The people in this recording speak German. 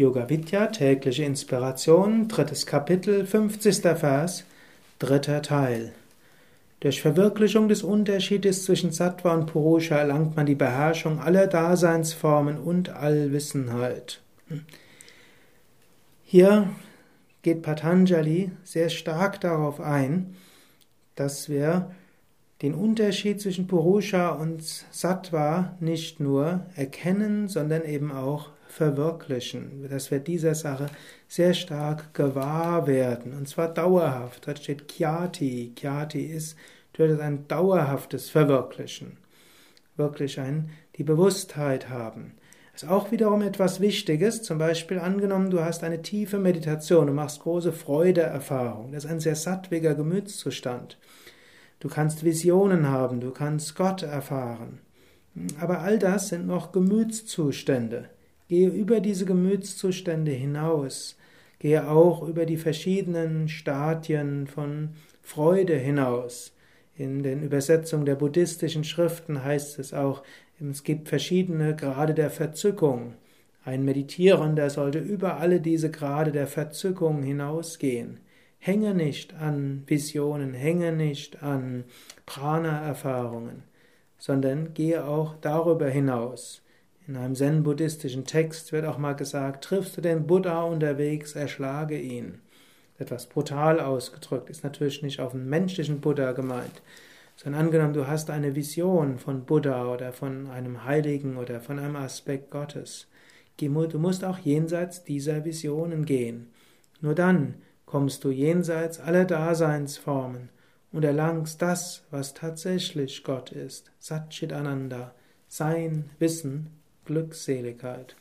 Yoga Vidya, tägliche Inspiration, drittes Kapitel, 50. Vers, dritter Teil. Durch Verwirklichung des Unterschiedes zwischen Sattva und Purusha erlangt man die Beherrschung aller Daseinsformen und Allwissenheit. Hier geht Patanjali sehr stark darauf ein, dass wir den Unterschied zwischen Purusha und Sattva nicht nur erkennen, sondern eben auch verwirklichen, dass wir dieser Sache sehr stark gewahr werden, und zwar dauerhaft. Dort steht Kyati. Kyati ist durch ein dauerhaftes Verwirklichen. Wirklich ein, die Bewusstheit haben. Das ist auch wiederum etwas Wichtiges. Zum Beispiel angenommen, du hast eine tiefe Meditation, du machst große Freudeerfahrung. Das ist ein sehr sattwiger Gemütszustand. Du kannst Visionen haben, du kannst Gott erfahren. Aber all das sind noch Gemütszustände. Gehe über diese Gemütszustände hinaus. Gehe auch über die verschiedenen Stadien von Freude hinaus. In den Übersetzungen der buddhistischen Schriften heißt es auch, es gibt verschiedene Grade der Verzückung. Ein Meditierender sollte über alle diese Grade der Verzückung hinausgehen. Hänge nicht an Visionen, hänge nicht an Prana-Erfahrungen, sondern gehe auch darüber hinaus. In einem zen-buddhistischen Text wird auch mal gesagt, triffst du den Buddha unterwegs, erschlage ihn. Etwas brutal ausgedrückt, ist natürlich nicht auf einen menschlichen Buddha gemeint, sondern angenommen, du hast eine Vision von Buddha oder von einem Heiligen oder von einem Aspekt Gottes. Du musst auch jenseits dieser Visionen gehen. Nur dann kommst du jenseits aller Daseinsformen und erlangst das, was tatsächlich Gott ist, Satchitananda, sein Wissen, glücksseligkeit.